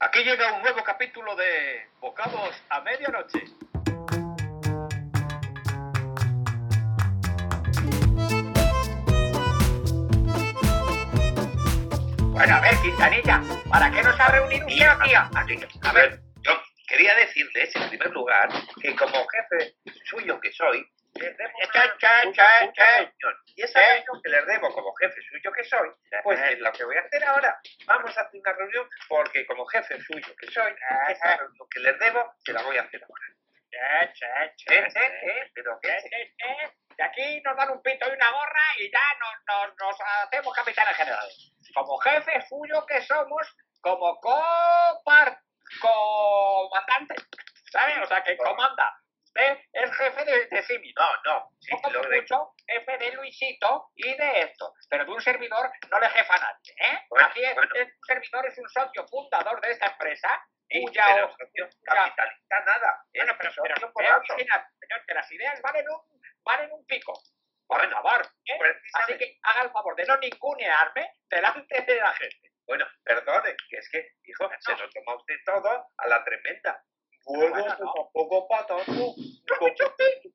Aquí llega un nuevo capítulo de Bocados a Medianoche. Bueno, a ver, Quintanilla, ¿para qué nos ha reunido usted aquí? A ver, yo quería decirles en primer lugar que como jefe suyo que soy, Cha, cha, cha, cha. reunión. Y esa ¿Eh? reunión que les debo como jefe suyo que soy, pues es lo que voy a hacer ahora. Vamos a hacer una reunión porque como jefe suyo que soy, esa reunión que les debo, se la voy a hacer ahora. Che, ¿Eh? che. ¿Pero qué? aquí nos dan un pito y una gorra y ya nos, nos, nos hacemos capitanes generales. Como jefe suyo que somos, como copar, comandante, ¿sabes? O sea, que comanda. Usted es jefe de, de mismo. No, no. Sí, Poco lo de- mucho, jefe de Luisito y de esto. Pero de un servidor no le jefa a nadie, ¿eh? Bueno, Aquí es, bueno. un servidor es un socio fundador de esta empresa Sí, cuya pero socio capitalista nada. Bueno, pero, socio pero, polaco. original, señor, que las ideas valen un, valen un pico. Por Bueno, favor, ¿eh? Así que haga el favor de no ningunearme delante de la gente. Bueno, perdone, que es que, hijo, se lo toma usted todo a la tremenda. Bueno, Bueno, pues no. tampoco para tanto.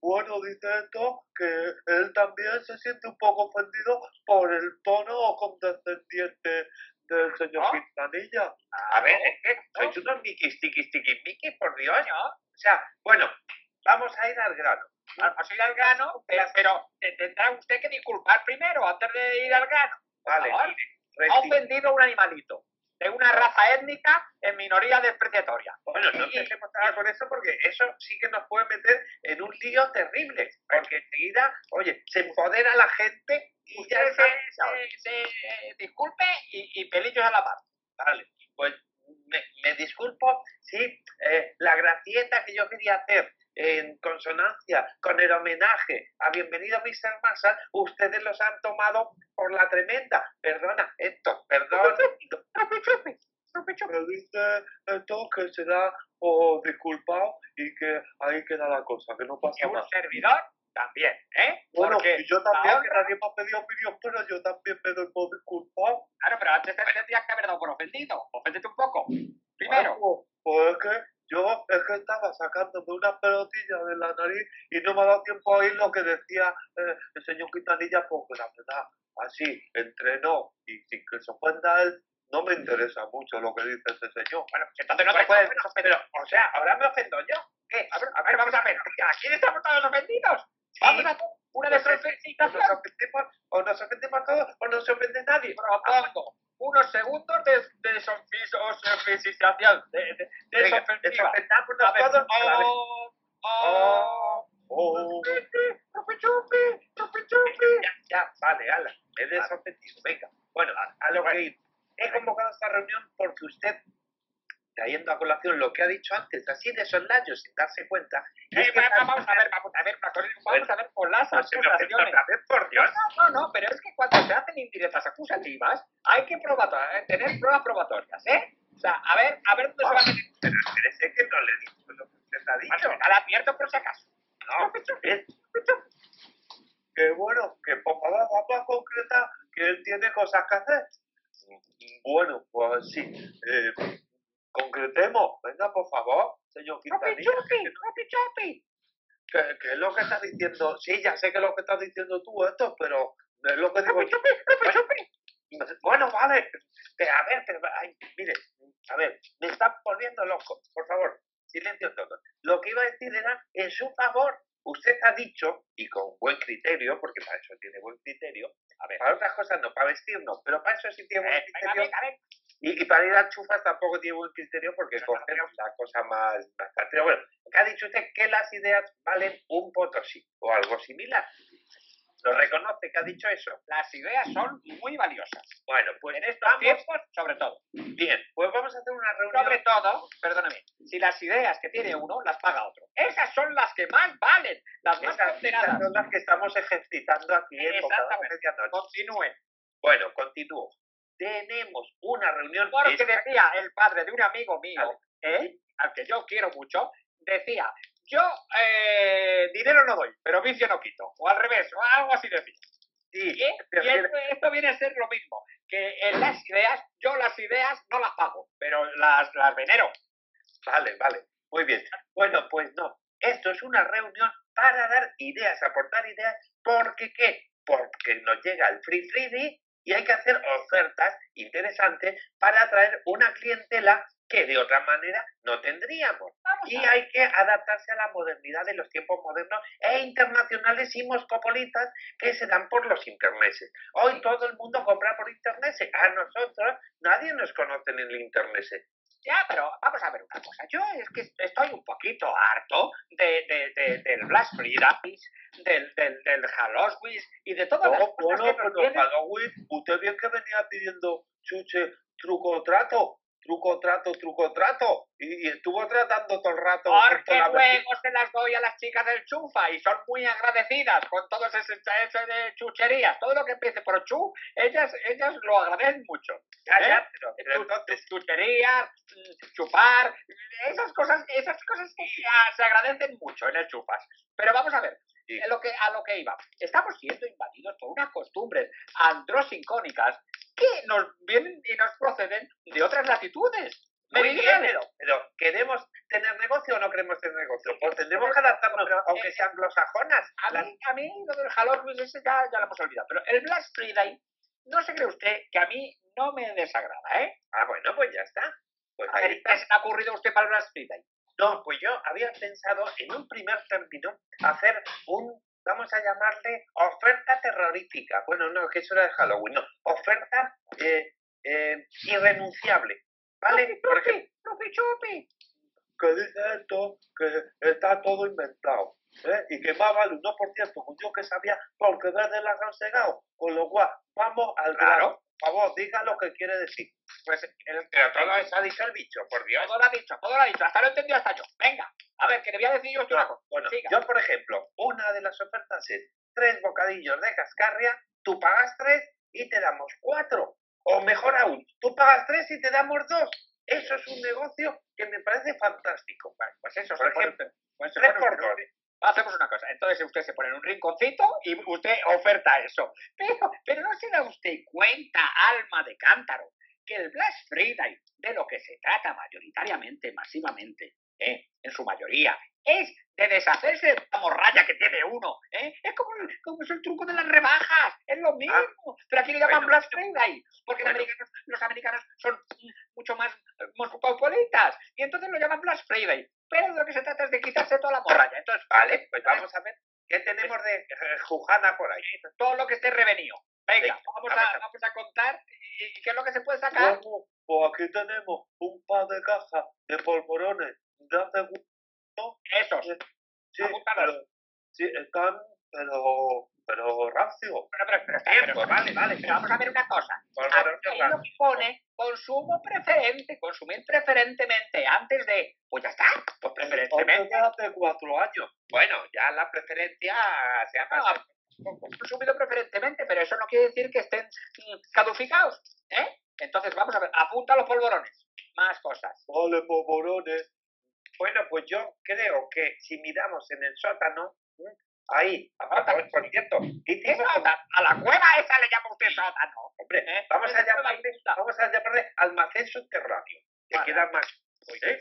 Bueno, dice esto que él también se siente un poco ofendido por el tono condescendiente del señor ¿No? Quintanilla. A ver, es que sois unos miquis, tiquis, tiquis, miquis, por Dios. Coño, O sea, bueno, vamos a ir al grano. Vamos a ir al grano, pero, pero te- tendrá usted que disculpar primero antes de ir al grano. Vale, ha ofendido a un animalito de una raza étnica en minoría despreciatoria. Bueno, no empecemos ahora con eso porque eso sí que nos puede meter en un lío terrible. Porque enseguida, oye, se empodera la gente y ya Usted se, se- se, eh, disculpe y, y pelillos a la mar. Vale, pues me, me disculpo si eh, la gracieta que yo quería hacer en consonancia con el homenaje a Bienvenido Mr. Massa, ustedes los han tomado por la tremenda. Perdona, esto, perdón. Me dice esto que será por disculpado y que ahí queda la cosa, que no Y pasa un nada. servidor también, ¿eh? Bueno, Porque y yo también, que nadie me ha pedido opinión, pero yo también me doy por disculpado. Claro, pero antes te tendrías que haber dado por ofendido. Oféndete un poco. Primero. Bueno, pues es que yo es que estaba sacándome una pelotilla de la nariz y no me ha dado tiempo a oír lo que decía eh, el señor Quintanilla, porque la verdad, así, entrenó y sin que se ofenda a él, no me interesa mucho lo que dice ese señor. Bueno, pues entonces no te puedes pero, o sea, ahora me ofendo yo. ¿Qué? A ver, a ver, vamos a ver. ¿Aquí estamos todos ofendidos? Sí. Vamos a una desofensización. nos ofendemos, o nos ofendemos todos, o no se ofende nadie. Propongo unos segundos de. De, de, A ver, todos vez. oh, oh, Oh, chupi, chupi, chupi, chupi. Ya, ya, vale, ala, me he desofendido. Venga, bueno, a, lo que. He convocado esta reunión porque usted, trayendo a colación lo que ha dicho antes, así de soslayo, sin darse cuenta, y es que va- esta- vamos a ver, vamos a ver, vamos a ver con las No me ofenda acusaciones. por Dios. No, no, no, pero es que cuando se hacen indirectas acusativas, hay que eh, tener pruebas probatorias, ¿eh? O sea, a ver, a ver dónde se va a tener. Pero espérese que no le he dicho lo que usted ha dicho. Bueno, la advierto por si acaso. No, que bueno, que favor vamos a concretar que él tiene cosas que hacer. Bueno, pues sí. Eh, concretemos. Venga, por favor, señor ¡Chupi, Quintanilla. chupi, que chupi! ¿Qué, qué es lo que estás diciendo? Sí, ya sé que es lo que estás diciendo tú esto, pero no es lo que digo ¡Chupi, chupi! Bueno, vale. Pero, a ver, pero, ay, mire, a ver, me están poniendo loco. Por favor, silencio todo. Lo que iba a decir era en su favor. Usted ha dicho, y con buen criterio, porque para eso tiene buen criterio, A ver, para otras cosas no, para vestir no, pero para eso sí tiene buen criterio. venga, venga. Y, y para ir a chufas tampoco tiene buen criterio porque Pero no, coge la cosa más, tal. Pero bueno, ¿qué ha dicho usted? Que las ideas valen un potosí o algo similar. ¿Lo reconoce que ha dicho eso? Las ideas son muy valiosas. Bueno, pues En estos vamos, tiempos, sobre todo. bien, pues vamos a hacer una reunión. Sobre todo, perdóname, si las ideas que tiene uno las paga otro. Esas son las que más valen, las más Esas, son las que estamos ejercitando aquí en Exactamente. Continúe. Bueno, continúo. Tenemos una reunión. Porque esta- decía el padre de un amigo mío, ¿eh? al que yo quiero mucho, decía, yo eh, dinero no doy, pero vicio no quito. O al revés, o algo así decía. Sí, Y, y prefiero- esto, esto viene a ser lo mismo, que en las ideas, yo las ideas no las pago, pero las, las venero. Vale, vale. Muy bien. Bueno, pues no. Esto es una reunión para dar ideas, aportar ideas. ¿Porque qué? Porque nos llega el Free Friday y hay que hacer ofertas interesantes para atraer una clientela que de otra manera no tendríamos. Vamos Y hay que adaptarse a la modernidad de los tiempos modernos e internacionales y moscopolitas que se dan por los interneses. Hoy todo el mundo compra por internet. A nosotros nadie nos conoce en el internet. Ya, pero vamos a ver una cosa. Yo es que estoy un poquito harto de, de, de- del Blast Friday, del, del, del Halloween y de las No, bueno, pero. Halloween, usted bien que venía pidiendo chuche, truco trato, truco trato, truco trato, y, y estuvo tratando todo el rato. Porque la luego se las doy a las chicas del chufa y son muy agradecidas con ese ese de chucherías. Todo lo que empiece por chu, ellas, ellas lo agradecen mucho. Ya, ¿eh? ya, pero, pero Chu- entonces, chucherías, chupar, esas cosas, esas cosas que ya se agradecen mucho en el chufas. Pero vamos a ver, Sí. a lo que, a lo que iba. Estamos siendo invadidos por unas costumbres androsincónicas que nos vienen y nos proceden de otras latitudes. muy bien, Meridianas. pero, ¿queremos tener negocio o no queremos tener negocio? Pues tendremos que adaptarnos, aunque sean anglosajonas. A mí, a mí lo del Halloween ese ya, ya lo hemos olvidado. Pero el Black Friday, no se cree usted que a mí no me desagrada, ¿eh? Ah, bueno, pues ya está. Pues A ahí ver, está. ¿qué se ha ocurrido usted para el Black Friday? No, pues yo había pensado en un primer término hacer un, vamos a llamarle, oferta terrorífica. Bueno, no, que eso era de Halloween, no, oferta eh, eh, irrenunciable. ¿Vale? Por ejemplo, ¡Chupi, chupi! que dice esto, que está todo inventado. ¿eh? Y que más vale un 1% como yo que sabía, porque verde las han segado. Con lo cual, vamos al Claro. Por favor, diga lo que quiere decir. Pues el, Pero todo eso ha dicho el bicho, por Dios. todo lo ha dicho, todo lo ha dicho. Hasta lo he entendido hasta yo. Venga, a ver, que le voy a decir yo una cosa. Bueno, Siga. yo, por ejemplo, una de las ofertas es tres bocadillos de cascarria, tú pagas tres y te damos cuatro. O mejor aún, tú pagas tres y te damos dos. Eso es un negocio que me parece fantástico. Bueno, pues eso, Por ejemplo, pues tres por dos. Hacemos una cosa, entonces usted se pone en un rinconcito y usted oferta eso. Pero, pero no se da usted cuenta, alma de cántaro, que el Black Friday, de lo que se trata mayoritariamente, masivamente, ¿eh? en su mayoría, es de deshacerse de la morralla que tiene uno. ¿eh? Es como, como es el truco de las rebajas, es lo mismo. pero aquí le llaman bueno, Black Friday, porque los bueno. americanos- los americanos son mucho más eh, cosmopolitas, y entonces lo llaman Black Friday. Pero de lo que se trata es de quitarse toda la morralla. Entonces, Vale, pues vamos a ver qué tenemos de eh, Jujana por ahí. todo lo que esté revenido. Venga, vamos, a, vamos a contar y, qué es lo que se puede sacar. Bueno, pues aquí tenemos un par de cajas de polvorones de hace gusto. Esos. Sí, Apúntalos. pero, sí, están, pero, pero rancios. Pero, pero, pero, pero- pues vale, vale. pero vamos a ver una cosa. Aquí pone consumo preferente, consumir preferentemente antes de. Pues ya está, pues preferentemente. hace cuatro años. Bueno, ya la preferencia se ha No, pasado. consumido preferentemente, pero eso no quiere decir que estén caducicados. ¿eh? Entonces, vamos a ver, apunta los polvorones. Más cosas. Vale, polvorones. Bueno, pues yo creo que si miramos en el sótano. Ahí, aparte, por cierto, ¿Qué hicimos sótano? A la cueva esa le llama usted sótano. Hombre, ¿eh? vamos a llamarle, vamos a llamarle almacén subterráneo, que Vale. queda más. ¿eh?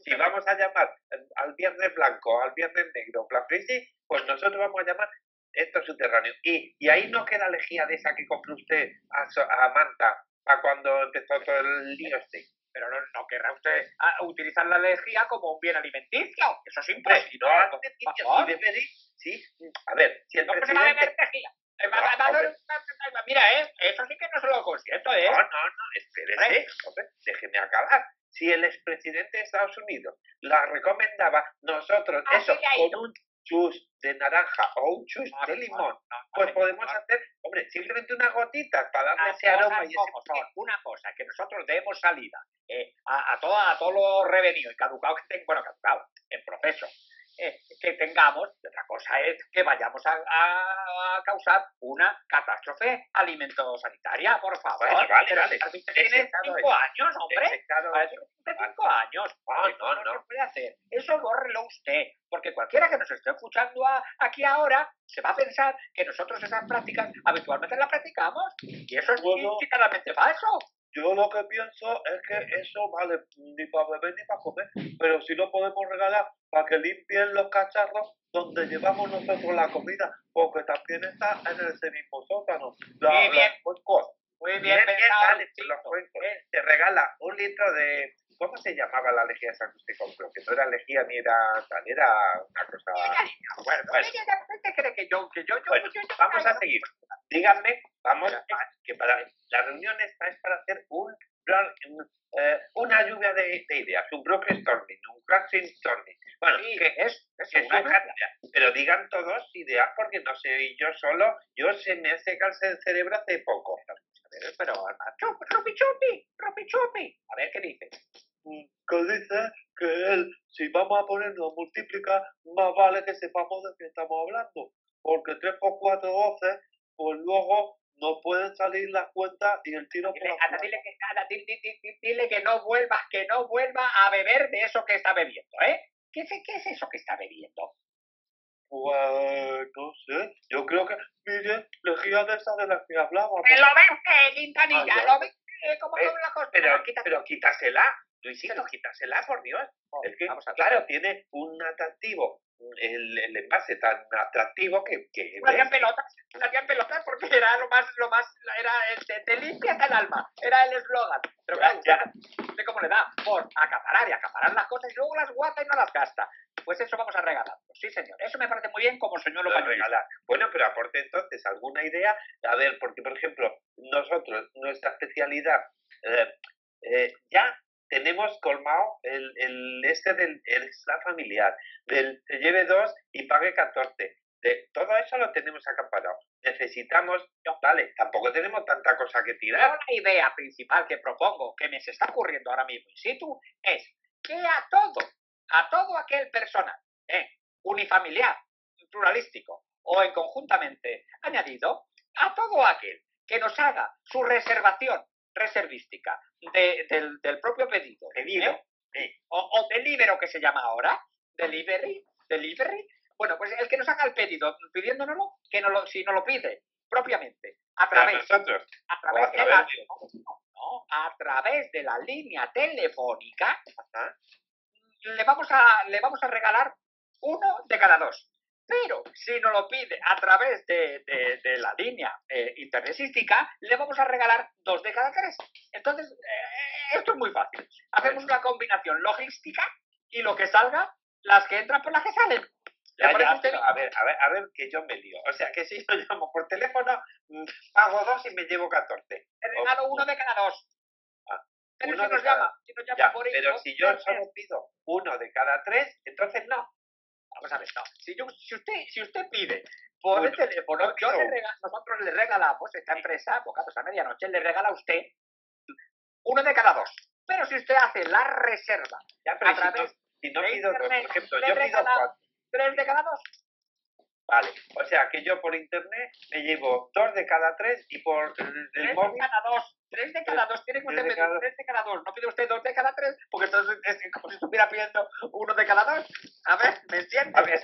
Si vamos a llamar al viernes blanco, al viernes negro, Black Friday, pues nosotros vamos a llamar esto subterráneo. Y, y ahí no queda lejía de esa que compró usted a, a Manta, a cuando empezó todo el lío este. Pero no, no querrá usted ah, utilizar la lejía como un bien alimenticio. Eso es Hombre, imposible. no niños, favor. sí a ver, si el ¿Cómo se va a presidente... No, Mira, eh, eso sí que no se lo consiento, ¿eh? No, no, no, espérese, hombre, déjeme acabar. Si el expresidente de Estados Unidos la recomendaba, nosotros, Así eso, con un chus de naranja o un chus No, de limón, pues podemos hacer, hombre, simplemente unas gotitas para darle Las ese aroma y ese. Una cosa, que nosotros demos salida eh, a, a, todo, a todo lo revenido y caducado que tengo, bueno, caducado, en proceso, eh, que tengamos, y otra cosa es que vayamos a, a- causar una catástrofe alimento-sanitaria, por favor. Vale, vale, vale. cinco años, hombre. Tiene cinco años. Ah, Eso no, no, no. se puede hacer. Eso bórrelo usted, porque cualquiera que nos esté escuchando a- aquí ahora se va a pensar que nosotros esas prácticas habitualmente las practicamos y eso es Bueno. totalmente falso. Yo lo que pienso es que eso vale ni para beber ni para comer, pero sí lo podemos regalar para que limpien los cacharros donde llevamos nosotros la comida, porque también está en ese mismo sótano. La- Muy bien. cuencos. Muy bien, Bien, pensado. vale. Eh, Te regala un litro de... ¿Cómo se llamaba la lejía que usted compró? Que no era lejía ni era tal, era una cosa... Bueno, Bueno. ella ya- ¿usted cree que yo, que yo, yo, vamos a seguir. Díganme, vamos, que para la reunión esta es para hacer un, eh, una lluvia de, de ideas, un brainstorming, un brainstorming. Bueno, que es, pero digan todos ideas porque no soy yo solo, yo se me hace calce el cerebro hace poco. Pero, chupi, chupi, chupi, chupi, chupi. A ver qué dice. Mm, Que dice que él, si vamos a ponernos a multiplicar, más vale que sepamos de qué estamos hablando, porque 3 por 4, 12, pues luego nos pueden salir las cuentas y el tiro por Dile, la dile que, dile que no vuelva, que no vuelva a beber de eso que está bebiendo, ¿eh? ¿Qué qué es eso que está bebiendo? Pues no sé, yo creo que, mire, lejía de esas de las que hablábamos. ¡Que lo viste, Quintanilla! Ah. ¡Lo viste! ¿Cómo Eh, son las cosas? Pero, pero quítasela, Luisito, quítasela, por Dios. Es que, Vamos a claro, tiene un atractivo, el, el envase tan atractivo que... que en ¿ves? pelotas, tía en pelotas porque era lo más, lo más, era el te, te limpia hasta el alma, era el eslogan. Pero claro, Ya. ¿usted cómo le da? Por acaparar y acaparar las cosas y luego las guarda y no las gasta. Pues eso vamos a regalar. Sí, señor. Eso me parece muy bien como señor lo lo de regalar. Bueno, pero aporte entonces alguna idea. A ver, porque por ejemplo, nosotros, nuestra especialidad, eh, eh, ya tenemos colmado el, el este del el familiar, del se lleve dos y pague 14. De, todo eso lo tenemos acaparado. Necesitamos, vale, tampoco tenemos tanta cosa que tirar. la idea principal que propongo, que me se está ocurriendo ahora mismo in situ, es que a todo, a todo aquel personal, eh, unifamiliar, pluralístico o en conjuntamente añadido, a todo aquel que nos haga su reservación reservística de- del, del propio pedido, Pedido, ¿eh? sí. o, o delivery que se llama ahora, delivery, delivery, bueno, pues el que nos haga el pedido pidiéndonoslo, que no lo, si no lo pide propiamente, a través a través, a de través la, de- no, no, a través de la línea telefónica Ajá. Le vamos a le vamos a regalar uno de cada dos. Pero si nos lo pide a través de, de- de la línea eh, internesística le vamos a regalar dos de cada tres. Entonces eh, esto es muy fácil. Hacemos una combinación logística y lo que salga las que entran por las que salen. ¿Le Ya, parece ya, a pero ver, a ver, a ver, que yo me lío. O sea, que si yo llamo por teléfono, mm, pago dos y me llevo 14. Te regalo uno de cada dos pero uno si de nos cada- llama si nos llama Ya, por pero si yo pues, solo pido uno de cada tres, entonces no. Vamos a ver, no. Si, yo- si, usted, si usted pide por el Uno. teléfono, Yo yo pido le uno. rega- nosotros le regalamos, esta empresa, Bocados a Medianoche, le regala a usted uno de cada dos. Pero si usted hace la reserva, Ya, pero A si través no, si no de pido dos, por internet, ejemplo, yo pido cuatro. tres de cada dos, Vale, o sea, que yo por internet me llevo dos de cada tres y por el, tres de móvil... cada dos, tres de cada dos, tiene que usted de pedir cada- tres de cada dos, no pide usted dos de cada tres, porque entonces es como si estuviera pidiendo uno de cada dos. A ver, ¿me entiende? A ver,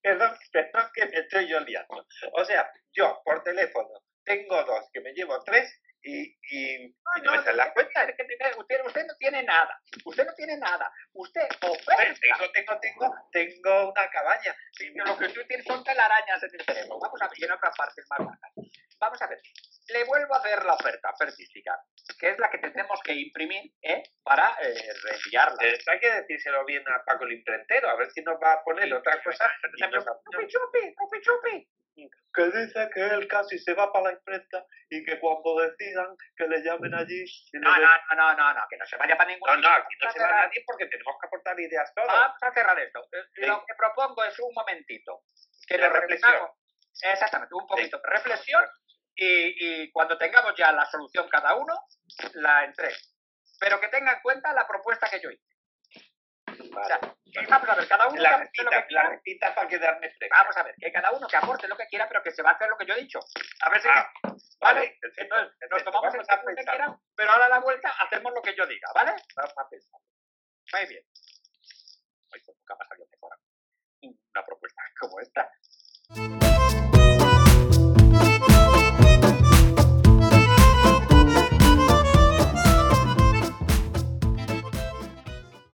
perdón, perdón que me estoy yo liando. O sea, yo por teléfono tengo dos, que me llevo tres y, y, y no, me salen las cuentas. es que usted, usted no tiene nada, usted no tiene nada, usted Pues oferta. tengo, tengo, tengo, tengo una cabaña. Lo que tú tienes son telarañas en el cerebro. Vamos a ver, y en otras partes más bajas. Vamos a ver. Le vuelvo a hacer la oferta ofertística, que es la que tendremos que imprimir ¿eh? para eh, reenviarla. Eh, hay que decírselo bien a Paco el imprentero, a ver si nos va a poner otra cosa. ¡Chupi, chupi! ¡Chupi, chupi! Que dice que él casi se va para la imprenta y que cuando decidan que le llamen allí... No, no, no, no, no, no, que no se vaya para ningún No, no, aquí no se a va nadie porque tenemos que aportar ideas todos. Vamos a cerrar esto. Eh. Lo que propongo es un momentito. Que reflexión. reunamos. Exactamente, un poquito de reflexión y, y cuando tengamos ya la solución cada uno, la entregue. Pero que tenga en cuenta la propuesta que yo hice. O sea, vamos a ver, cada uno que La lo que repita, la quiera. repita para quedarme fresca. Vamos a ver, que cada uno que aporte lo que quiera, pero que se va a hacer lo que yo he dicho. A ver si... Ah, ¿Vale? perfecto, Entonces, nos perfecto. tomamos el Vamos tiempo que quieran, pero ahora a la vuelta hacemos lo que yo diga, ¿vale? Vamos a pensar. Muy bien. Ay, pues nunca me ha salido mejor una propuesta como esta.